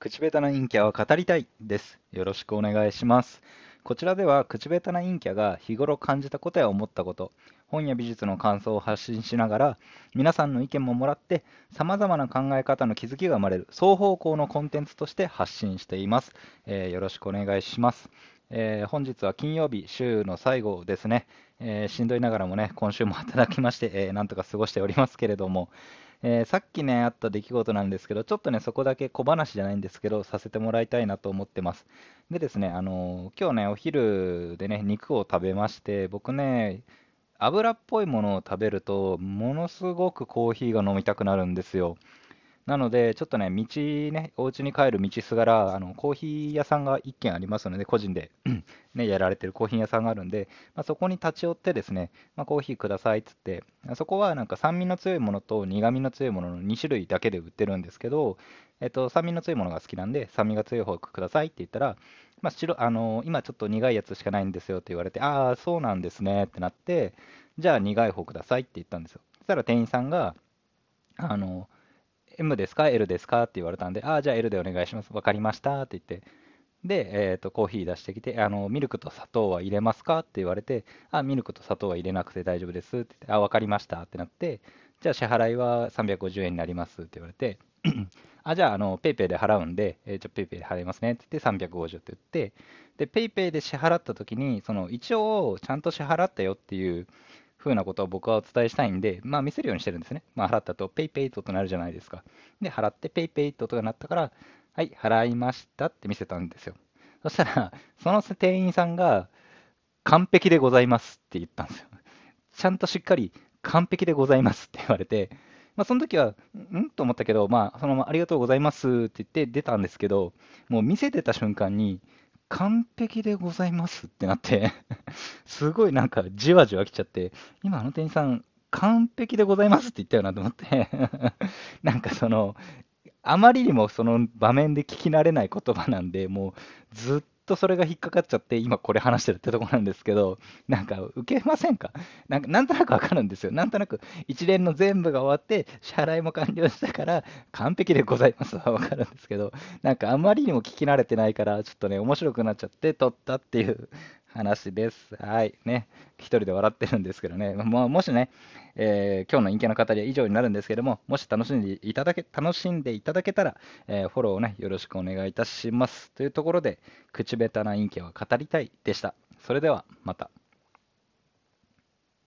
口下手な陰キャは語りたいです。よろしくお願いします。こちらでは口下手な陰キャが日頃感じたことや思ったこと、本や美術の感想を発信しながら、皆さんの意見ももらって、様々な考え方の気づきが生まれる双方向のコンテンツとして発信しています。えーよろしくお願いします。えー本日は金曜日、週の最後ですね。えーしんどいながらもね、今週も働きまして、えーなんとか過ごしておりますけれども、えーさっきね、あった出来事なんですけど、ちょっとね、そこだけ小話じゃないんですけど、させてもらいたいなと思ってます。でですね、あのー今日ね、お昼でね、肉を食べまして、僕ね、油っぽいものを食べると、ものすごくコーヒーが飲みたくなるんですよ。なので、ちょっとね、道ね、お家に帰る道すがら、あのコーヒー屋さんが1軒ありますので、個人で、ね、やられてるコーヒー屋さんがあるんで、まあ、そこに立ち寄ってですね、まあ、コーヒーくださいっつって、そこはなんか酸味の強いものと苦味の強いものの2種類だけで売ってるんですけど、えっと、酸味の強いものが好きなんで、酸味が強い方くださいって言ったら、まあ、白あの今ちょっと苦いやつしかないんですよって言われて、ああ、そうなんですねってなって、じゃあ苦い方くださいって言ったんですよ。そしたら店員さんが、あの、M ですか ?L ですか？って言われたんで、ああ、じゃあ L でお願いします。わかりました。って言って、で、えーと、コーヒー出してきて、あの、ミルクと砂糖は入れますか？って言われて、あ、ミルクと砂糖は入れなくて大丈夫です。って言って、あ、わかりました。ってなって、じゃあ支払いは350円になります。って言われて、あ、じゃあ、あの、ペイペイで払うんで、えー、じゃあペイペイで払いますね。って言って350って言って、で、ペイペイで支払った時に、その、一応、ちゃんと支払ったよっていう風なことを僕はお伝えしたいんで、まあ見せるようにしてるんですね。まあ払ったと、ペイペイと音鳴るじゃないですか。で、払って、ペイペイって音が鳴ったから、はい、払いましたって見せたんですよ。そしたら、その店員さんが、完璧でございますって言ったんですよ。ちゃんとしっかり、完璧でございますって言われて、まあその時は、ん？と思ったけど、まあ、そのままありがとうございますって言って出たんですけど、もう見せてた瞬間に、完璧でございますってなって、すごいなんかじわじわ来ちゃって、今あの店員さん、完璧でございますって言ったよなと思って、なんかその、あまりにもその場面で聞き慣れない言葉なんで、もうずっとそれが引っかかっちゃって、今これ話してるってとこなんですけど、なんか受けませんか？なんかなんとなくわかるんですよ。なんとなく一連の全部が終わって、支払いも完了したから、完璧でございますはわかるんですけど、なんかあまりにも聞き慣れてないから、ちょっとね、面白くなっちゃって撮ったっていう話です。はい。ね。一人で笑ってるんですけどね。ももしね、えー今日の陰キャの語りは以上になるんですけども、もし楽しんでいただけ、楽しんでいただけたら、えーフォローをね、よろしくお願いいたします。というところで、口下手な陰キャは語りたいでした。それでは、また。